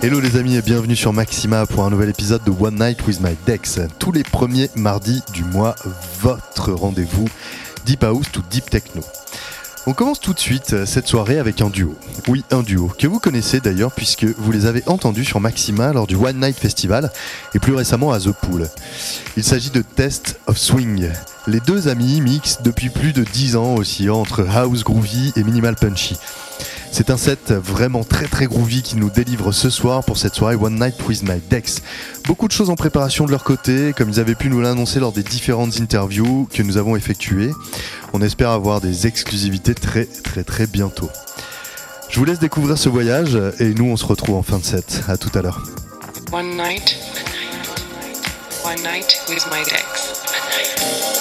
Hello les amis et bienvenue sur Maxima pour un nouvel épisode de One Night with My Dex. Tous les premiers mardis du mois, votre rendez-vous Deep House to Deep Techno. On commence tout de suite euh, cette soirée avec un duo. Oui, un duo, que vous connaissez d'ailleurs puisque vous les avez entendus sur Maxima lors du One Night Festival et plus récemment à The Pool. Il s'agit de Test of Swing. Les deux amis mixent depuis plus de 10 ans aussi entre house groovy et minimal punchy. C'est un set vraiment très très groovy qui nous délivre ce soir pour cette soirée One Night with My Dex. Beaucoup de choses en préparation de leur côté, comme ils avaient pu nous l'annoncer lors des différentes interviews que nous avons effectuées. On espère avoir des exclusivités très très très bientôt. Je vous laisse découvrir ce voyage et nous on se retrouve en fin de set. À tout à l'heure. One night. With my ex.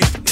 kick.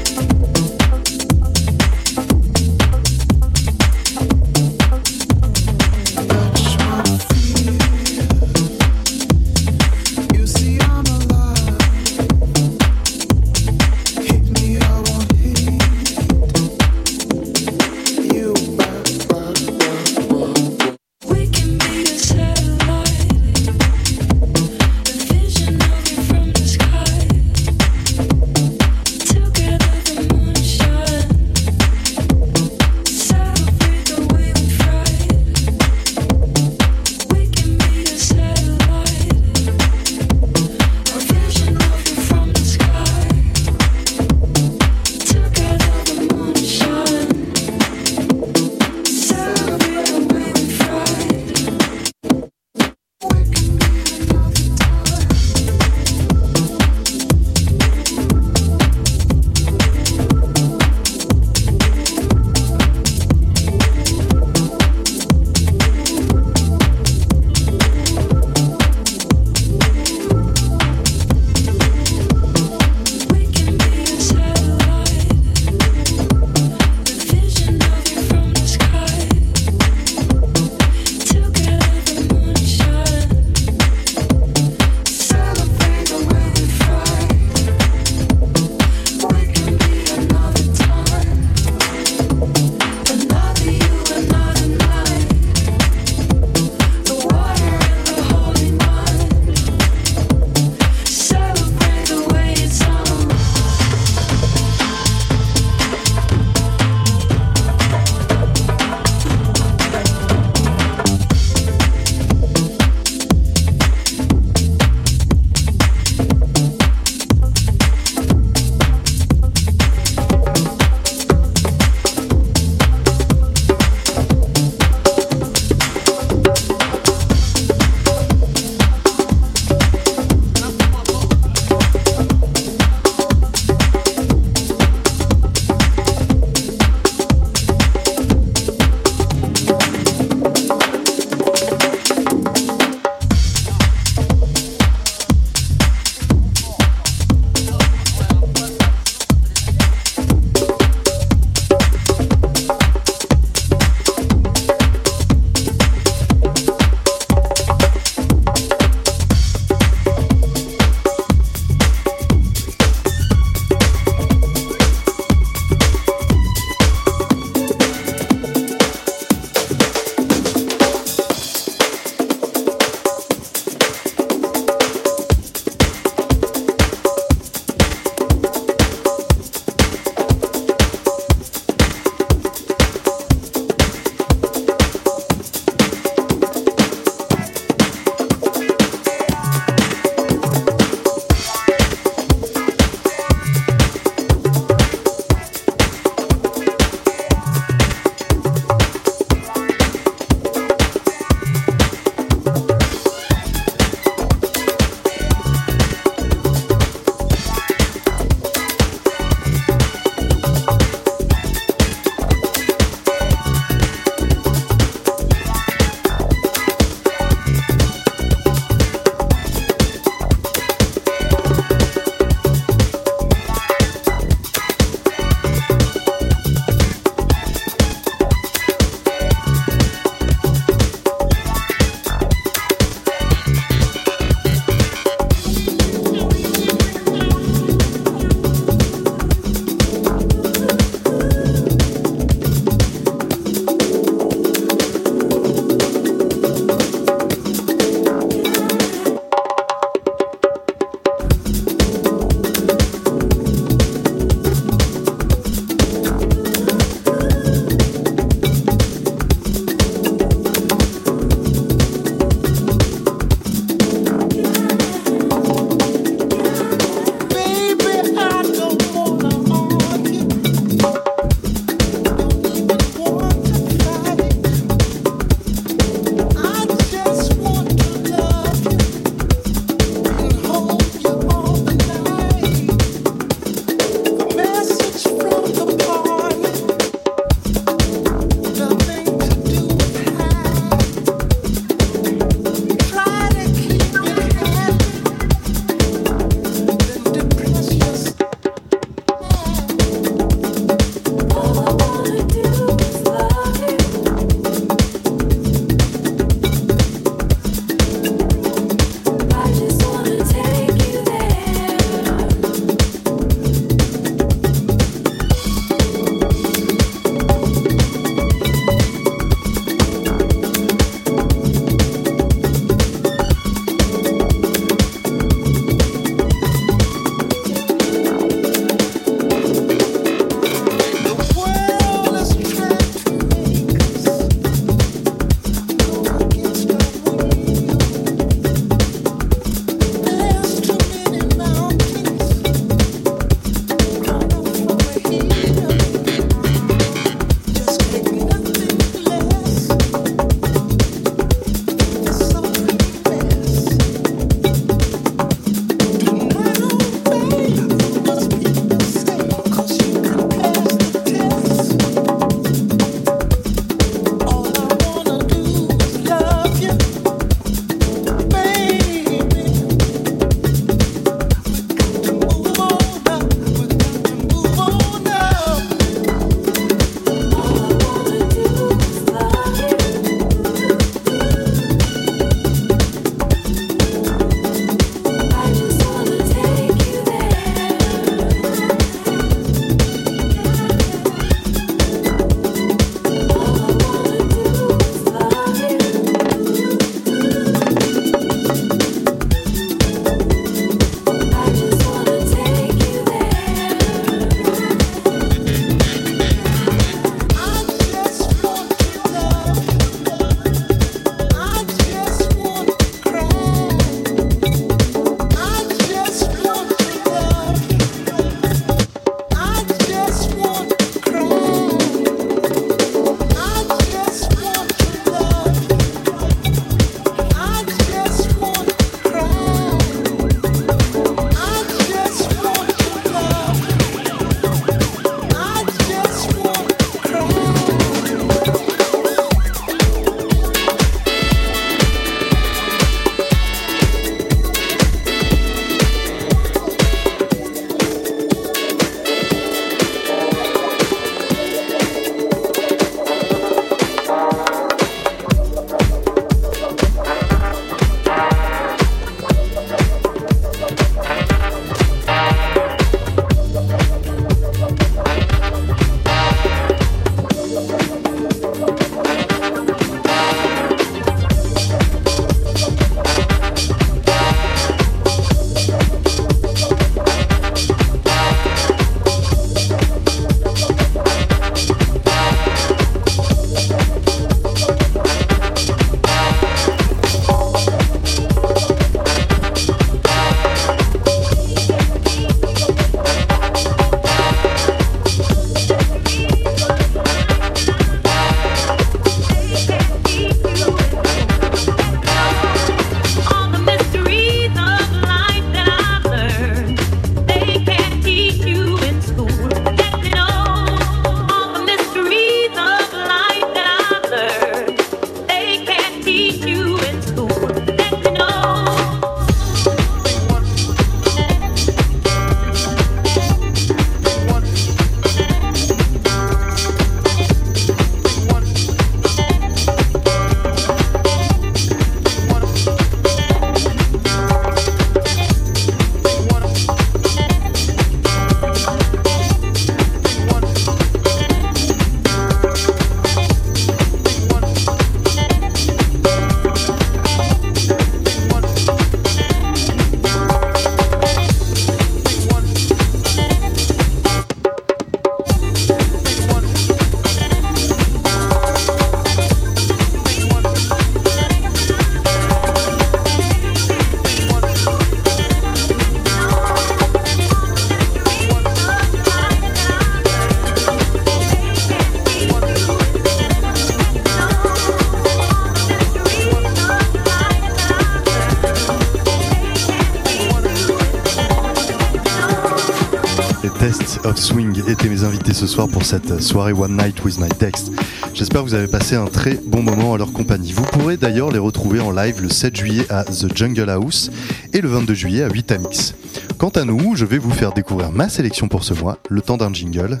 Ce soir pour cette soirée One Night with My Text. J'espère que vous avez passé un très bon moment à leur compagnie. Vous pourrez d'ailleurs les retrouver en live le 7 juillet à The Jungle House et le 22 juillet à 8 Amix. Quant à nous, je vais vous faire découvrir ma sélection pour ce mois, le temps d'un jingle,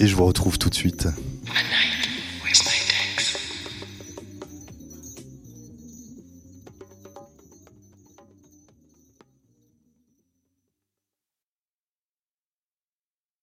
et je vous retrouve tout de suite.